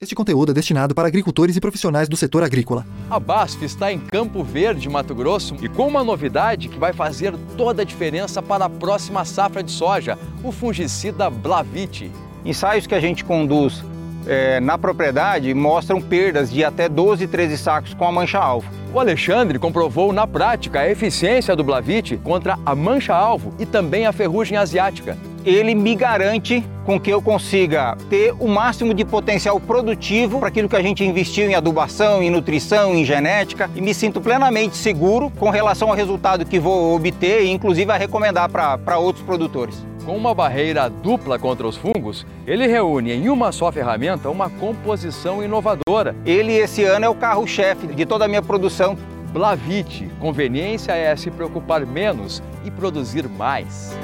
Este conteúdo é destinado para agricultores e profissionais do setor agrícola. A BASF está em Campo Verde, Mato Grosso, e com uma novidade que vai fazer toda a diferença para a próxima safra de soja, o fungicida Blavite. Ensaios que a gente conduz é, na propriedade mostram perdas de até 12, 13 sacos com a mancha-alvo. O Alexandre comprovou na prática a eficiência do Blavite contra a mancha-alvo e também a ferrugem asiática ele me garante com que eu consiga ter o máximo de potencial produtivo para aquilo que a gente investiu em adubação, em nutrição, em genética e me sinto plenamente seguro com relação ao resultado que vou obter e inclusive a recomendar para outros produtores. Com uma barreira dupla contra os fungos, ele reúne em uma só ferramenta uma composição inovadora. Ele esse ano é o carro-chefe de toda a minha produção. Blavite, conveniência é se preocupar menos e produzir mais.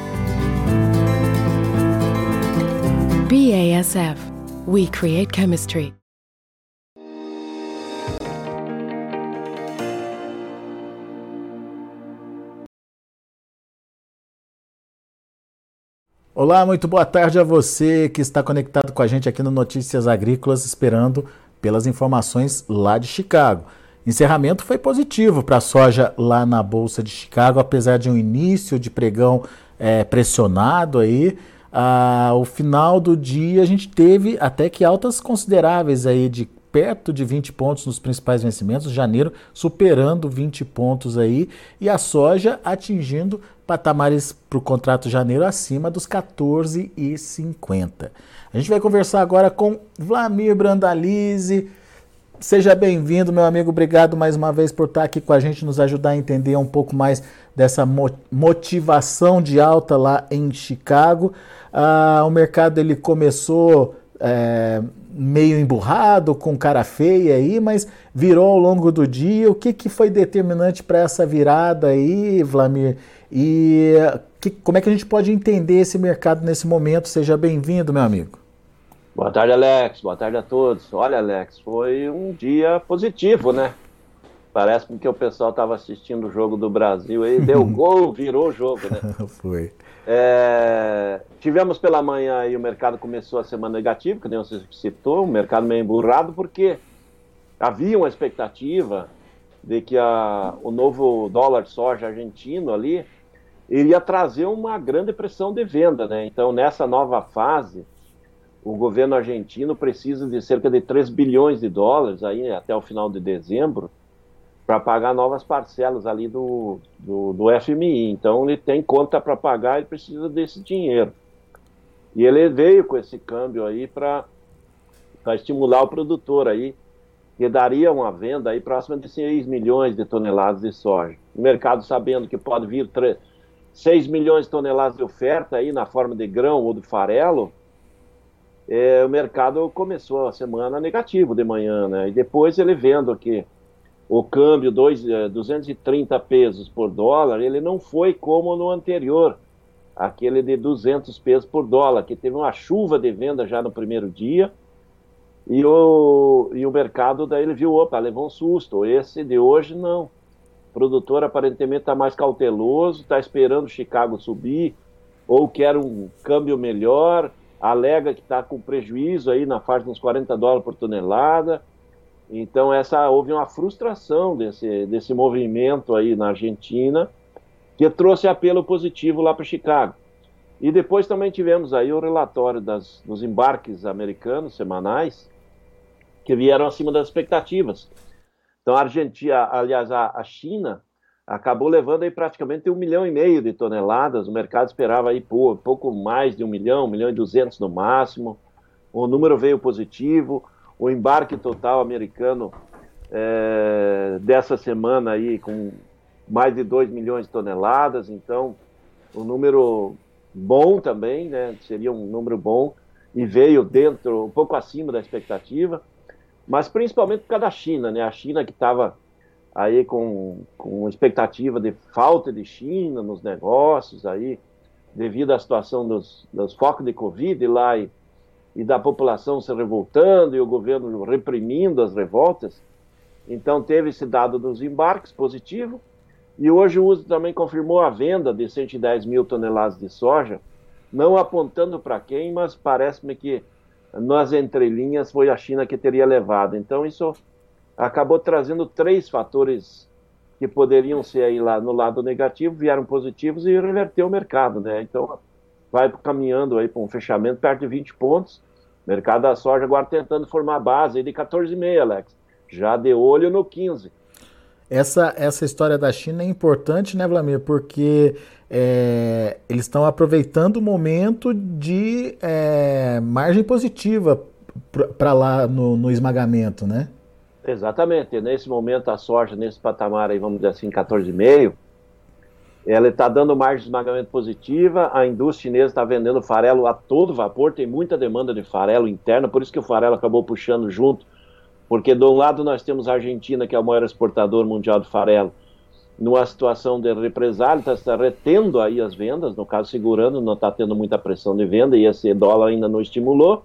BASF. We create chemistry. Olá, muito boa tarde a você que está conectado com a gente aqui no Notícias Agrícolas, esperando pelas informações lá de Chicago. Encerramento foi positivo para a soja lá na Bolsa de Chicago, apesar de um início de pregão é, pressionado aí ao final do dia a gente teve até que altas consideráveis aí de perto de 20 pontos nos principais vencimentos, janeiro superando 20 pontos aí e a soja atingindo patamares para o contrato janeiro acima dos 14,50. A gente vai conversar agora com Vlamir Brandalize. Seja bem-vindo, meu amigo. Obrigado mais uma vez por estar aqui com a gente, nos ajudar a entender um pouco mais dessa motivação de alta lá em Chicago. Ah, o mercado ele começou é, meio emburrado, com cara feia aí, mas virou ao longo do dia. O que, que foi determinante para essa virada aí, Vlamir? E que, como é que a gente pode entender esse mercado nesse momento? Seja bem-vindo, meu amigo. Boa tarde, Alex. Boa tarde a todos. Olha, Alex, foi um dia positivo, né? Parece que o pessoal estava assistindo o jogo do Brasil aí, deu gol, virou o jogo, né? foi. É, tivemos pela manhã aí o mercado começou a semana negativa, que nem você citou, o mercado meio emburrado, porque havia uma expectativa de que a, o novo dólar soja argentino ali iria trazer uma grande pressão de venda, né? Então, nessa nova fase, o governo argentino precisa de cerca de 3 bilhões de dólares aí até o final de dezembro para pagar novas parcelas ali do, do, do, FMI. Então ele tem conta para pagar e precisa desse dinheiro. E ele veio com esse câmbio aí para estimular o produtor aí, que daria uma venda aí próxima de 6 milhões de toneladas de soja. O mercado sabendo que pode vir 3, 6 milhões de toneladas de oferta aí na forma de grão ou de farelo, é, o mercado começou a semana negativo de manhã, né? E depois ele vendo que o câmbio dois, 230 é, pesos por dólar, ele não foi como no anterior, aquele de 200 pesos por dólar, que teve uma chuva de venda já no primeiro dia, e o, e o mercado daí ele viu, opa, levou um susto, esse de hoje não. O produtor aparentemente está mais cauteloso, está esperando Chicago subir, ou quer um câmbio melhor, alega que está com prejuízo aí na faixa dos 40 dólares por tonelada, então essa houve uma frustração desse, desse movimento aí na Argentina, que trouxe apelo positivo lá para Chicago. E depois também tivemos aí o relatório das, dos embarques americanos semanais, que vieram acima das expectativas. Então a Argentina, aliás, a, a China acabou levando aí praticamente um milhão e meio de toneladas, o mercado esperava aí pouco mais de um milhão, um milhão e duzentos no máximo, o número veio positivo, o embarque total americano é, dessa semana aí com mais de 2 milhões de toneladas, então um número bom também, né? Seria um número bom e veio dentro, um pouco acima da expectativa, mas principalmente por causa da China, né? A China que estava aí com, com expectativa de falta de China nos negócios aí, devido à situação dos, dos focos de Covid lá e e da população se revoltando e o governo reprimindo as revoltas. Então teve esse dado dos embarques positivo e hoje o uso também confirmou a venda de 110 mil toneladas de soja, não apontando para quem, mas parece-me que nas entrelinhas foi a China que teria levado. Então isso acabou trazendo três fatores que poderiam ser aí lá no lado negativo, vieram positivos e reverteu o mercado, né? Então vai caminhando aí para um fechamento perto de 20 pontos. Mercado da soja agora tentando formar base de 14,5, Alex. Já de olho no 15. Essa, essa história da China é importante, né, Vladimir? Porque é, eles estão aproveitando o momento de é, margem positiva para lá no, no, esmagamento, né? Exatamente. Nesse momento, a soja, nesse patamar aí, vamos dizer assim, 14,5, ela está dando margem de esmagamento positiva. A indústria chinesa está vendendo farelo a todo vapor, tem muita demanda de farelo interna, por isso que o farelo acabou puxando junto. Porque de um lado nós temos a Argentina, que é o maior exportador mundial de farelo, numa situação de represália, está retendo aí as vendas, no caso segurando, não está tendo muita pressão de venda, e esse dólar ainda não estimulou.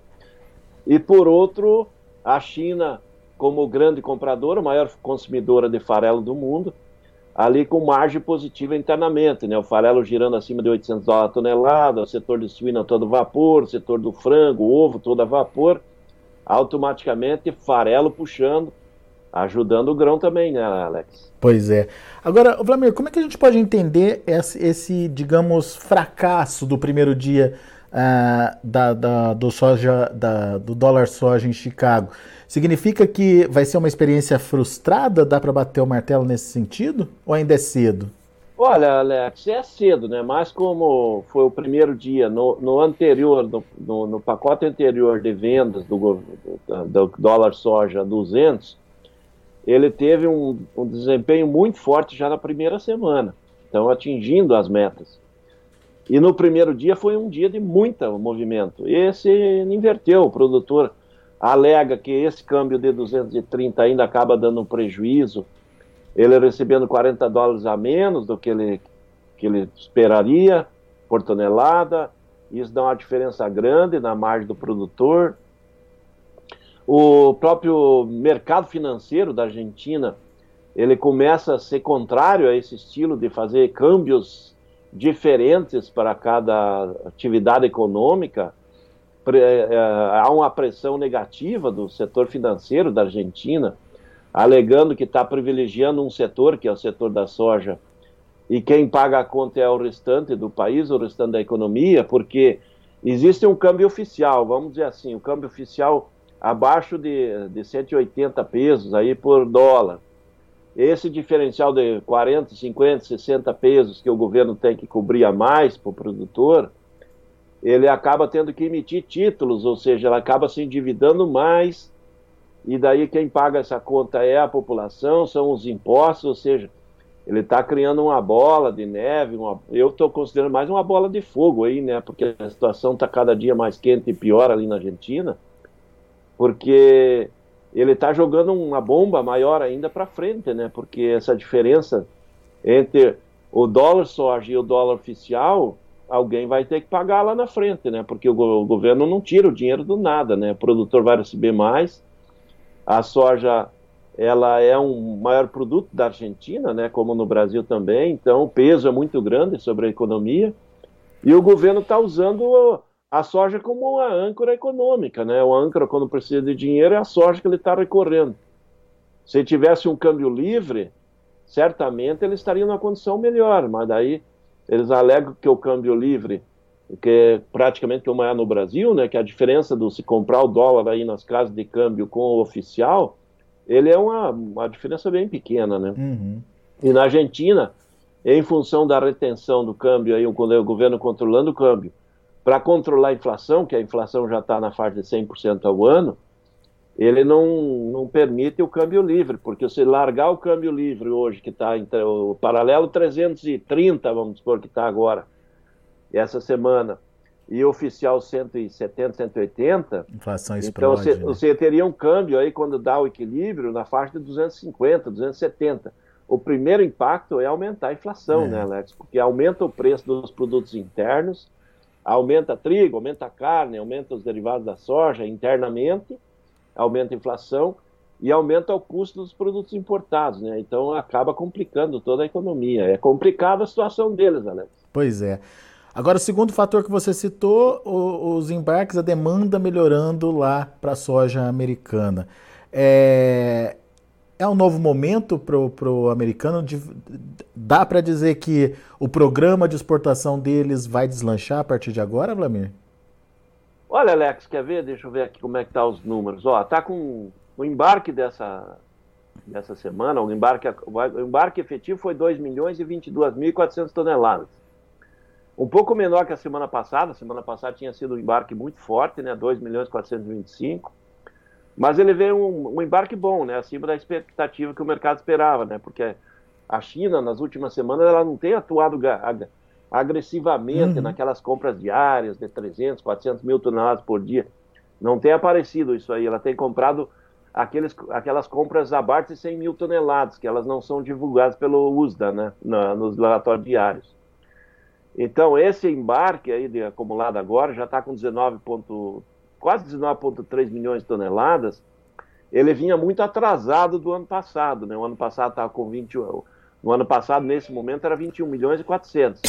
E por outro, a China, como grande compradora, maior consumidora de farelo do mundo, ali com margem positiva internamente, né? O farelo girando acima de 800 dólares a tonelada, o setor de suína todo vapor, o setor do frango, ovo todo a vapor, automaticamente farelo puxando, ajudando o grão também, né, Alex? Pois é. Agora, Vladimir, como é que a gente pode entender esse, esse digamos, fracasso do primeiro dia uh, da, da, do, soja, da, do dólar soja em Chicago? Significa que vai ser uma experiência frustrada? Dá para bater o martelo nesse sentido? Ou ainda é cedo? Olha, Alex, é cedo, né? Mas como foi o primeiro dia, no, no anterior, no, no, no, pacote anterior de vendas do, do, do dólar soja 200, ele teve um, um, desempenho muito forte já na primeira semana, então atingindo as metas. E no primeiro dia foi um dia de muito movimento. Esse inverteu, o produtor alega que esse câmbio de 230 ainda acaba dando um prejuízo, ele recebendo 40 dólares a menos do que ele, que ele esperaria por tonelada, isso dá uma diferença grande na margem do produtor. O próprio mercado financeiro da Argentina, ele começa a ser contrário a esse estilo de fazer câmbios diferentes para cada atividade econômica. É, há uma pressão negativa do setor financeiro da Argentina, alegando que está privilegiando um setor, que é o setor da soja, e quem paga a conta é o restante do país, o restante da economia, porque existe um câmbio oficial, vamos dizer assim, o câmbio oficial abaixo de, de 180 pesos aí por dólar. Esse diferencial de 40, 50, 60 pesos que o governo tem que cobrir a mais para o produtor, ele acaba tendo que emitir títulos, ou seja, ele acaba se endividando mais, e daí quem paga essa conta é a população, são os impostos, ou seja, ele está criando uma bola de neve, uma, eu estou considerando mais uma bola de fogo aí, né? Porque a situação está cada dia mais quente e pior ali na Argentina porque ele está jogando uma bomba maior ainda para frente, né? Porque essa diferença entre o dólar soja e o dólar oficial, alguém vai ter que pagar lá na frente, né? Porque o, o governo não tira o dinheiro do nada, né? O produtor vai receber mais. A soja, ela é um maior produto da Argentina, né? Como no Brasil também. Então, o peso é muito grande sobre a economia. E o governo está usando a soja como uma âncora econômica, né? O âncora, quando precisa de dinheiro, é a soja que ele está recorrendo. Se tivesse um câmbio livre, certamente ele estaria numa condição melhor, mas daí eles alegam que o câmbio livre, que é praticamente como é no Brasil, né? Que a diferença do se comprar o dólar aí nas casas de câmbio com o oficial, ele é uma, uma diferença bem pequena, né? Uhum. E na Argentina, em função da retenção do câmbio aí, o governo controlando o câmbio, para controlar a inflação, que a inflação já está na faixa de 100% ao ano, ele não, não permite o câmbio livre, porque se largar o câmbio livre hoje, que está entre o paralelo 330, vamos supor que está agora, essa semana, e o oficial 170, 180, inflação explode, então você, né? você teria um câmbio aí, quando dá o equilíbrio, na faixa de 250, 270. O primeiro impacto é aumentar a inflação, é. né, Alex? Porque aumenta o preço dos produtos internos, aumenta trigo, aumenta carne, aumenta os derivados da soja internamente, aumenta a inflação e aumenta o custo dos produtos importados, né? Então acaba complicando toda a economia. É complicada a situação deles, Alex. Pois é. Agora, o segundo fator que você citou, os embarques, a demanda melhorando lá para a soja americana. É, é um novo momento para o americano? De, dá para dizer que o programa de exportação deles vai deslanchar a partir de agora, Vladimir? Olha, Alex, quer ver? Deixa eu ver aqui como é que tá os números. Ó, tá com o embarque dessa, dessa semana, o embarque, o embarque efetivo foi 2 milhões e 22.400 toneladas. Um pouco menor que a semana passada. A semana passada tinha sido um embarque muito forte, né? 2 milhões e 425. Mas ele veio um, um, embarque bom, né? Acima da expectativa que o mercado esperava, né? Porque a China, nas últimas semanas, ela não tem atuado agressivamente uhum. naquelas compras diárias de 300, 400 mil toneladas por dia. Não tem aparecido isso aí. Ela tem comprado aqueles, aquelas compras abaixo de 100 mil toneladas, que elas não são divulgadas pelo USDA, né? Na, nos relatórios diários. Então, esse embarque aí de acumulado agora já está com 19 ponto, quase 19,3 milhões de toneladas. Ele vinha muito atrasado do ano passado, né? O ano passado estava com 21, no ano passado, nesse momento, era 21 milhões e 400.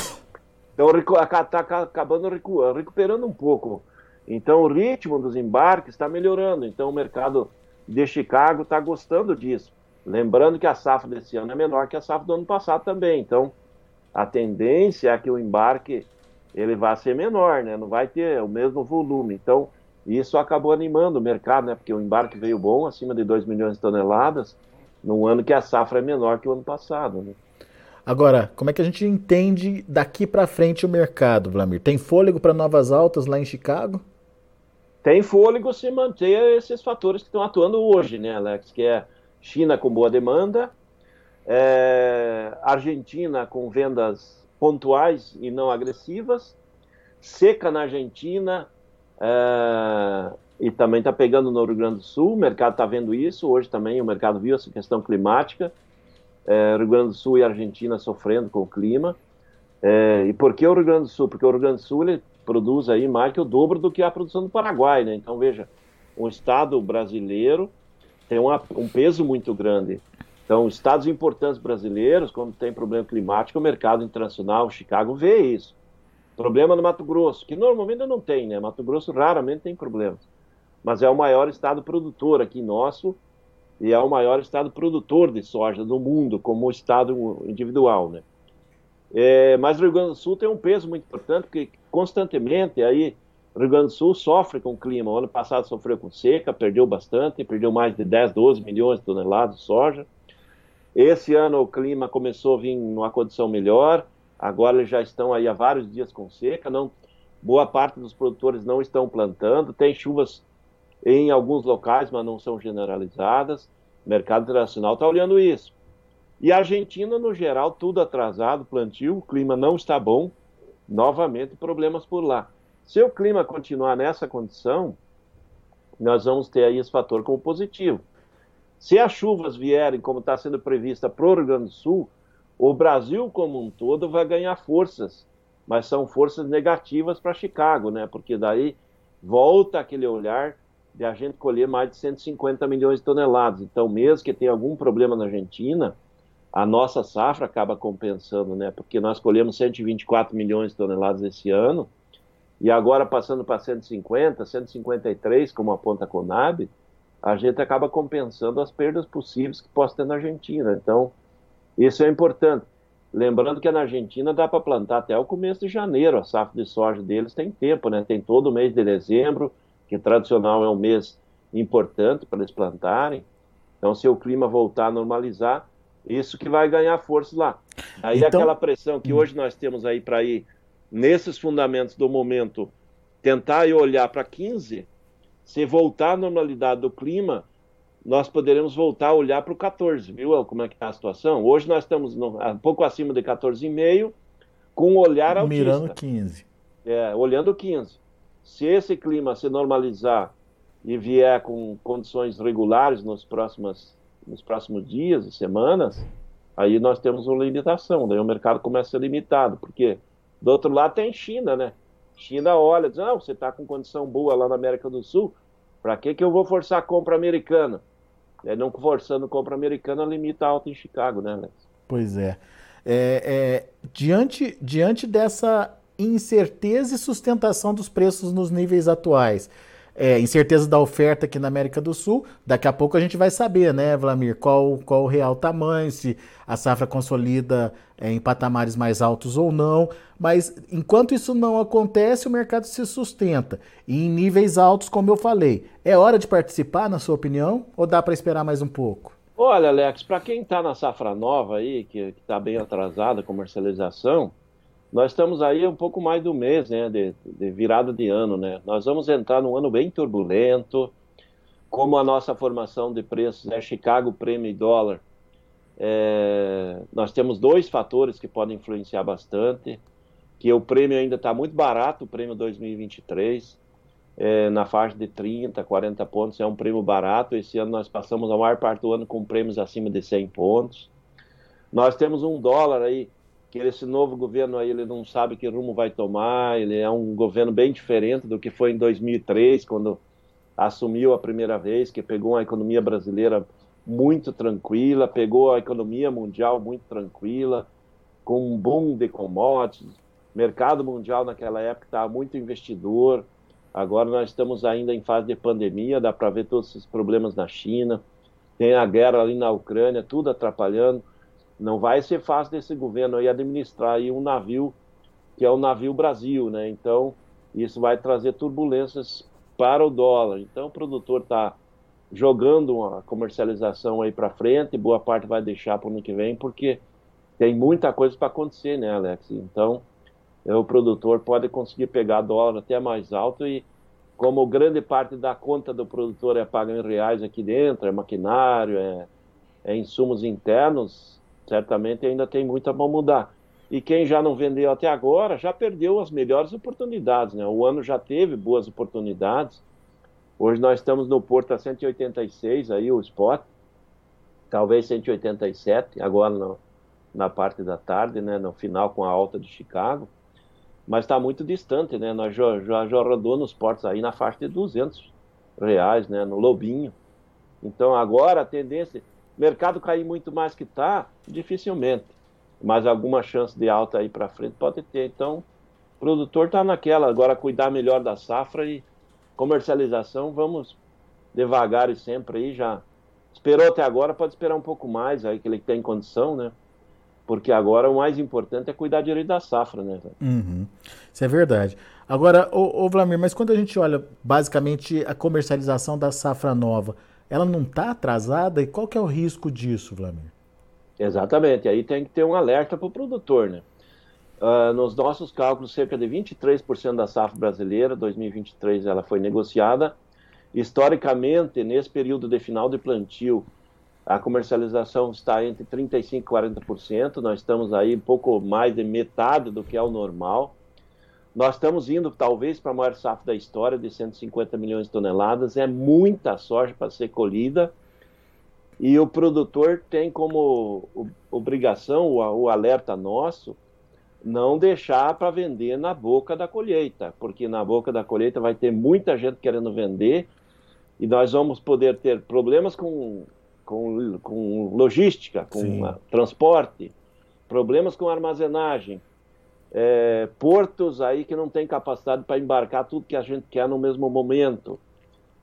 Então está acabando recuperando um pouco. Então o ritmo dos embarques está melhorando. Então o mercado de Chicago está gostando disso. Lembrando que a safra desse ano é menor que a safra do ano passado também. Então a tendência é que o embarque ele vai ser menor, né? Não vai ter o mesmo volume. Então isso acabou animando o mercado, né? Porque o embarque veio bom, acima de 2 milhões de toneladas, num ano que a safra é menor que o ano passado, né? Agora, como é que a gente entende daqui para frente o mercado, Vlamir? Tem fôlego para novas altas lá em Chicago? Tem fôlego se manter esses fatores que estão atuando hoje, né, Alex? Que é China com boa demanda, é, Argentina com vendas pontuais e não agressivas, seca na Argentina é, e também está pegando no Rio Grande do Sul. O mercado está vendo isso. Hoje também o mercado viu essa questão climática é, Rio Grande do Sul e Argentina sofrendo com o clima. É, e por que o Rio Grande do Sul? Porque o Rio Grande do Sul ele produz aí mais que o dobro do que a produção do Paraguai, né? Então veja, o estado brasileiro tem uma, um peso muito grande. Então, estados importantes brasileiros, quando tem problema climático, o mercado internacional, Chicago, vê isso. Problema no Mato Grosso, que normalmente não tem, né? Mato Grosso raramente tem problemas. Mas é o maior estado produtor aqui nosso, e é o maior estado produtor de soja do mundo, como estado individual, né? É, mas o Rio Grande do Sul tem um peso muito importante, porque constantemente aí o Rio Grande do Sul sofre com o clima. O ano passado sofreu com seca, perdeu bastante, perdeu mais de 10, 12 milhões de toneladas de soja. Esse ano o clima começou a vir numa condição melhor, agora já estão aí há vários dias com seca, não, boa parte dos produtores não estão plantando, tem chuvas em alguns locais, mas não são generalizadas. O mercado internacional está olhando isso. E a Argentina, no geral, tudo atrasado, plantio, o clima não está bom, novamente problemas por lá. Se o clima continuar nessa condição, nós vamos ter aí esse fator como positivo. Se as chuvas vierem, como está sendo prevista para o Rio Grande do Sul, o Brasil como um todo vai ganhar forças, mas são forças negativas para Chicago, né? Porque daí volta aquele olhar de a gente colher mais de 150 milhões de toneladas. Então, mesmo que tenha algum problema na Argentina, a nossa safra acaba compensando, né? Porque nós colhemos 124 milhões de toneladas esse ano, e agora passando para 150, 153, como aponta a Conab, a gente acaba compensando as perdas possíveis que possa ter na Argentina. Então, isso é importante. Lembrando que na Argentina dá para plantar até o começo de janeiro, a safra de soja deles tem tempo, né? Tem todo o mês de dezembro, que tradicional é um mês importante para eles plantarem. Então, se o clima voltar a normalizar, isso que vai ganhar força lá. Aí então... aquela pressão que hoje nós temos aí para ir nesses fundamentos do momento, tentar e olhar para 15, se voltar à normalidade do clima, nós poderemos voltar a olhar para o 14, viu como é que está a situação? Hoje nós estamos no, um pouco acima de 14,5, com um olhar autista. Mirando 15. É, olhando 15. Se esse clima se normalizar e vier com condições regulares nos próximos, nos próximos dias e semanas, aí nós temos uma limitação, daí o mercado começa a ser limitado, porque do outro lado tem China, né? China olha, diz, não, você está com condição boa lá na América do Sul, para que, que eu vou forçar a compra americana? É, não forçando compra americana, limita a alta em Chicago, né, Alex? Pois é. é, é diante, diante dessa incerteza e sustentação dos preços nos níveis atuais é, incerteza da oferta aqui na América do Sul. Daqui a pouco a gente vai saber, né, Vlamir, qual, qual o real tamanho, se a safra consolida é, em patamares mais altos ou não. Mas enquanto isso não acontece, o mercado se sustenta. E em níveis altos, como eu falei. É hora de participar, na sua opinião, ou dá para esperar mais um pouco? Olha, Alex, para quem está na safra nova aí, que está bem atrasada a comercialização, nós estamos aí um pouco mais do mês, né, de, de, virada de ano, né? Nós vamos entrar num ano bem turbulento, como a nossa formação de preços é Chicago, prêmio e dólar. É, nós temos dois fatores que podem influenciar bastante, que o prêmio ainda está muito barato, o prêmio 2023, é, na faixa de 30, 40 pontos, é um prêmio barato. Esse ano nós passamos a maior parte do ano com prêmios acima de 100 pontos. Nós temos um dólar aí que esse novo governo aí ele não sabe que rumo vai tomar, ele é um governo bem diferente do que foi em 2003, quando assumiu a primeira vez, que pegou a economia brasileira muito tranquila, pegou a economia mundial muito tranquila, com um boom de commodities, mercado mundial naquela época estava muito investidor, agora nós estamos ainda em fase de pandemia, dá para ver todos esses problemas na China, tem a guerra ali na Ucrânia, tudo atrapalhando, não vai ser fácil desse governo aí administrar aí um navio que é o navio Brasil, né? Então isso vai trazer turbulências para o dólar. Então o produtor está jogando uma comercialização aí para frente, boa parte vai deixar para o ano que vem, porque tem muita coisa para acontecer, né, Alex? Então é, o produtor pode conseguir pegar dólar até mais alto e como grande parte da conta do produtor é paga em reais aqui dentro, é maquinário, é, é insumos internos, certamente ainda tem muito a mudar. E quem já não vendeu até agora já perdeu as melhores oportunidades. Né? O ano já teve boas oportunidades. Hoje nós estamos no Porto a 186, aí o spot, talvez 187, agora no, na parte da tarde, né? no final com a alta de Chicago. Mas está muito distante, né? Nós já, já, já rodou nos portos aí na faixa de 200 reais, né? No Lobinho. Então agora a tendência, mercado cair muito mais que está, dificilmente. Mas alguma chance de alta aí para frente pode ter. Então, o produtor está naquela, agora cuidar melhor da safra e comercialização, vamos devagar e sempre aí já. Esperou até agora, pode esperar um pouco mais aí que ele tem condição, né? Porque agora o mais importante é cuidar direito da safra, né? Uhum. Isso é verdade. Agora, ô, ô Vlamir, mas quando a gente olha basicamente a comercialização da safra nova, ela não está atrasada? E qual que é o risco disso, Vladimir? Exatamente, aí tem que ter um alerta para o produtor, né? Uh, nos nossos cálculos, cerca de 23% da safra brasileira, 2023, ela foi negociada. Historicamente, nesse período de final de plantio, a comercialização está entre 35% e 40%. Nós estamos aí um pouco mais de metade do que é o normal. Nós estamos indo, talvez, para a maior safra da história, de 150 milhões de toneladas. É muita soja para ser colhida. E o produtor tem como obrigação, o, alerta nosso, não deixar para vender na boca da colheita, porque na boca da colheita vai ter muita gente querendo vender e nós vamos poder ter problemas com, com, com logística, com transporte, problemas com armazenagem, é, portos aí que não tem capacidade para embarcar tudo que a gente quer no mesmo momento.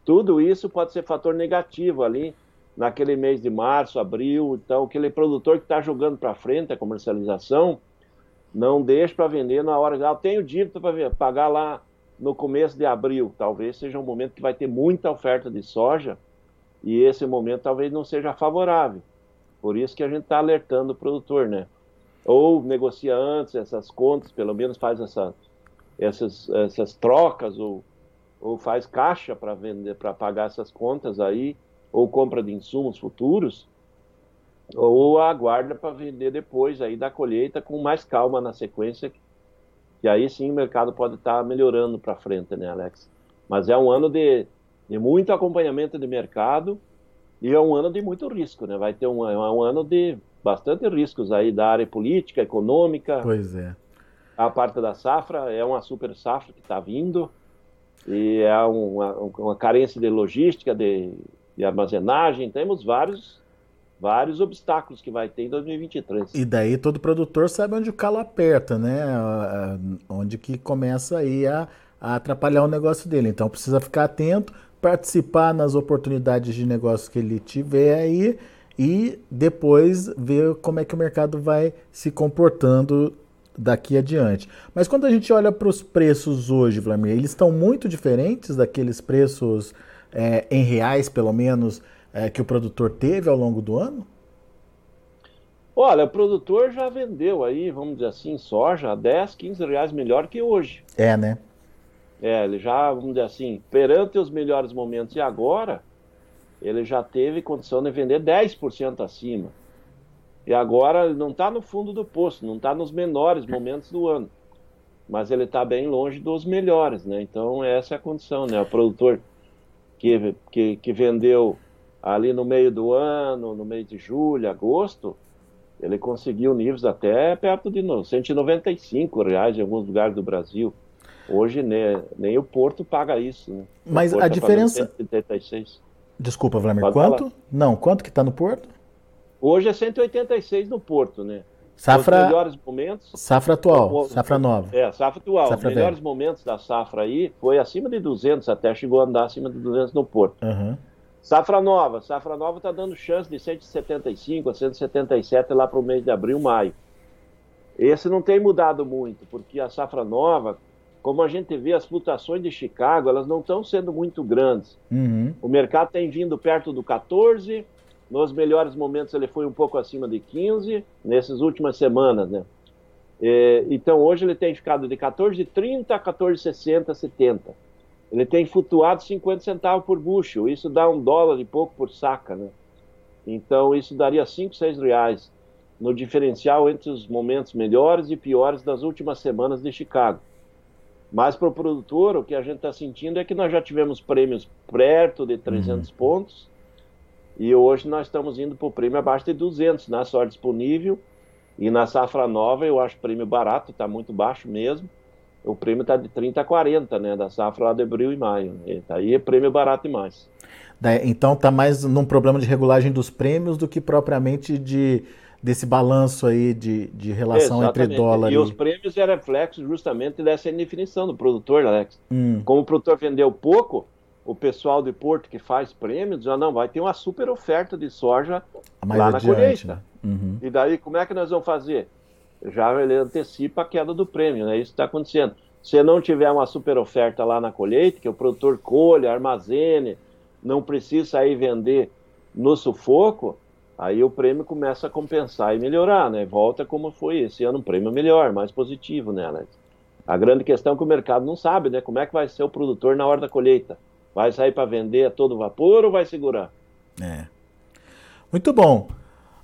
Tudo isso pode ser fator negativo ali naquele mês de março, abril. Então, aquele produtor que está jogando para frente a comercialização, não deixe para vender na hora. Eu tenho dívida para pagar lá no começo de abril. Talvez seja um momento que vai ter muita oferta de soja e esse momento talvez não seja favorável. Por isso que a gente está alertando o produtor, né? Ou negocia antes essas contas, pelo menos faz essa, essas, essas trocas, ou, ou faz caixa para vender, para pagar essas contas aí, ou compra de insumos futuros, ou aguarda para vender depois aí da colheita com mais calma na sequência, que aí sim o mercado pode estar tá melhorando para frente, né, Alex? Mas é um ano de, de muito acompanhamento de mercado e é um ano de muito risco, né? Vai ter um, é um ano de bastante riscos aí da área política, econômica. Pois é. A parte da safra é uma super safra que está vindo e é uma, uma, carência de logística, de, de, armazenagem. Temos vários vários obstáculos que vai ter em 2023. E daí todo produtor sabe onde o calo aperta, né? Onde que começa aí a, a atrapalhar o negócio dele. Então precisa ficar atento, participar nas oportunidades de negócio que ele tiver aí e depois ver como é que o mercado vai se comportando daqui adiante. Mas quando a gente olha para os preços hoje, Vladimir, eles estão muito diferentes daqueles preços é, em reais, pelo menos, é, que o produtor teve ao longo do ano? Olha, o produtor já vendeu aí, vamos dizer assim, soja a 10, 15 reais melhor que hoje. É, né? É, ele já, vamos dizer assim, perante os melhores momentos e agora, ele já teve condição de vender 10% acima. E agora ele não está no fundo do poço, não está nos menores momentos do ano. Mas ele está bem longe dos melhores, né? Então essa é a condição, né? O produtor que, que, que vendeu ali no meio do ano, no mês de julho, agosto, ele conseguiu níveis até perto de 195 reais em alguns lugares do Brasil. Hoje nem, nem o Porto paga isso. Né? Mas a tá diferença. 186. Desculpa, Vladimir, Pode quanto? falar. Não, quanto que está no Porto? Hoje é 186 no Porto, né? Safra, Os melhores momentos. safra atual, O- safra nova. É, safra atual. Safra Os melhores momentos da safra aí foi acima de 200, até chegou a andar acima de 200 no Porto. Aham. Safra nova. Safra nova está dando chance de 175 a 177 lá para o mês de abril, maio. Esse não tem mudado muito, porque a safra nova, como a gente vê, as flutuações de Chicago, elas não estão sendo muito grandes. Uhum. O mercado tem vindo perto do 14, nos melhores momentos ele foi um pouco acima de 15, nessas últimas semanas, né? É, então hoje ele tem ficado de 14,30 a 14,60, 70. Ele tem flutuado 50 centavos por bushel, isso dá um dólar e pouco por saca, né? Então isso daria 5, 6 reais no diferencial entre os momentos melhores e piores das últimas semanas de Chicago. Mas para o produtor, o que a gente está sentindo é que nós já tivemos prêmios perto de 300 pontos e hoje nós estamos indo para o prêmio abaixo de 200 na sorte disponível e na safra nova eu acho o prêmio barato, está muito baixo mesmo. O prêmio está de 30 a 40, né, da safra lá de abril e maio. E tá aí é prêmio barato demais. Daí- Então tá mais num problema de regulagem dos prêmios do que propriamente de desse balanço aí de, de relação entre Exatamente. dólar e e. os prêmios é reflexo justamente dessa indefinição do produtor, Alex. Hum, Como o produtor vendeu pouco, o pessoal de Porto que faz prêmio diz, ah, não, vai ter uma super oferta de soja mais lá na adiante. colheita. né? Uhum. E daí, como é que nós vamos fazer? Já ele antecipa a queda do prêmio, né? Isso está acontecendo. Se não tiver uma super oferta lá na colheita, que o produtor colhe, armazene, não precisa sair vender no sufoco, aí o prêmio começa a compensar e melhorar, né? Volta como foi esse ano, um prêmio melhor, mais positivo, né, Alex? A grande questão é que o mercado não sabe, né? Como é que vai ser o produtor na hora da colheita? Vai sair para vender a todo vapor ou vai segurar? É. Muito bom.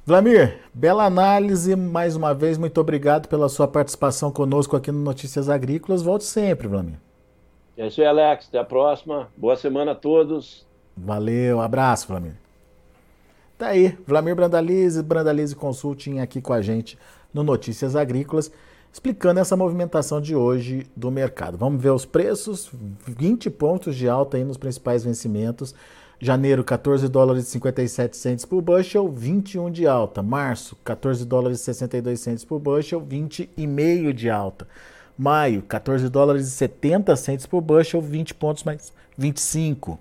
Vlamir, bela análise, mais uma vez, muito obrigado pela sua participação conosco aqui no Notícias Agrícolas. Volte sempre, Vlamir. É isso aí, Alex. Até a próxima. Boa semana a todos. Valeu, abraço, Vlamir. Tá aí, Vlamir Brandalize, Brandalize Consulting aqui com a gente no Notícias Agrícolas, explicando essa movimentação de hoje do mercado. Vamos ver os preços, 20 pontos de alta aí nos principais vencimentos. Janeiro, 14 dólares e 57 centes por bushel, 21 de alta. Março, 14 dólares e 62 centes por bushel, 20,5 de alta. Maio, 14 dólares e 70 centes por bushel, 20 pontos mais 25.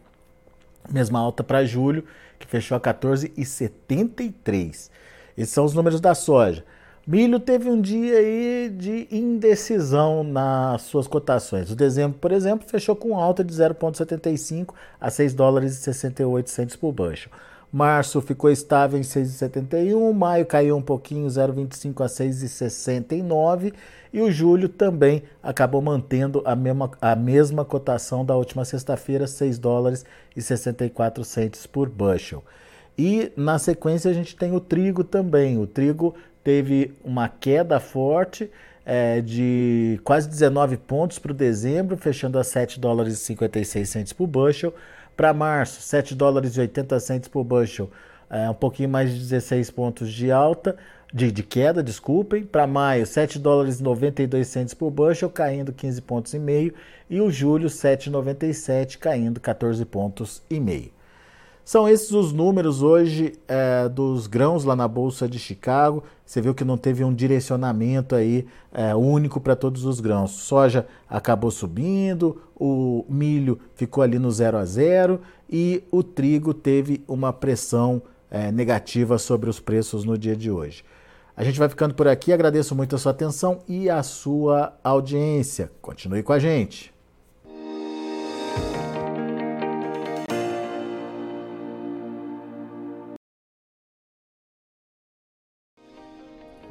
Mesma alta para julho, que fechou a 14,73. Esses são os números da soja. Milho teve um dia aí de indecisão nas suas cotações. O dezembro, por exemplo, fechou com alta de 0,75 a 6 dólares e 68 centos por bushel. Março ficou estável em 6,71, maio caiu um pouquinho, 0,25 a 6,69 e o julho também acabou mantendo a mesma, a mesma cotação da última sexta-feira, 6 dólares e 64 centos por bushel. E na sequência a gente tem o trigo também. O trigo teve uma queda forte é, de quase 19 pontos para o dezembro, fechando a 7 dólares e 56 centos por bushel. Para março, 7 dólares e 80 centos por bushel, é, um pouquinho mais de 16 pontos de alta, de, de queda, desculpem. Para maio, 7 dólares e 92 centos por bushel, caindo 15 pontos e meio. E o julho, 7,97, caindo 14 pontos e meio. São esses os números hoje é, dos grãos lá na Bolsa de Chicago. Você viu que não teve um direcionamento aí é, único para todos os grãos. Soja acabou subindo, o milho ficou ali no 0 a 0 e o trigo teve uma pressão é, negativa sobre os preços no dia de hoje. A gente vai ficando por aqui, agradeço muito a sua atenção e a sua audiência. Continue com a gente.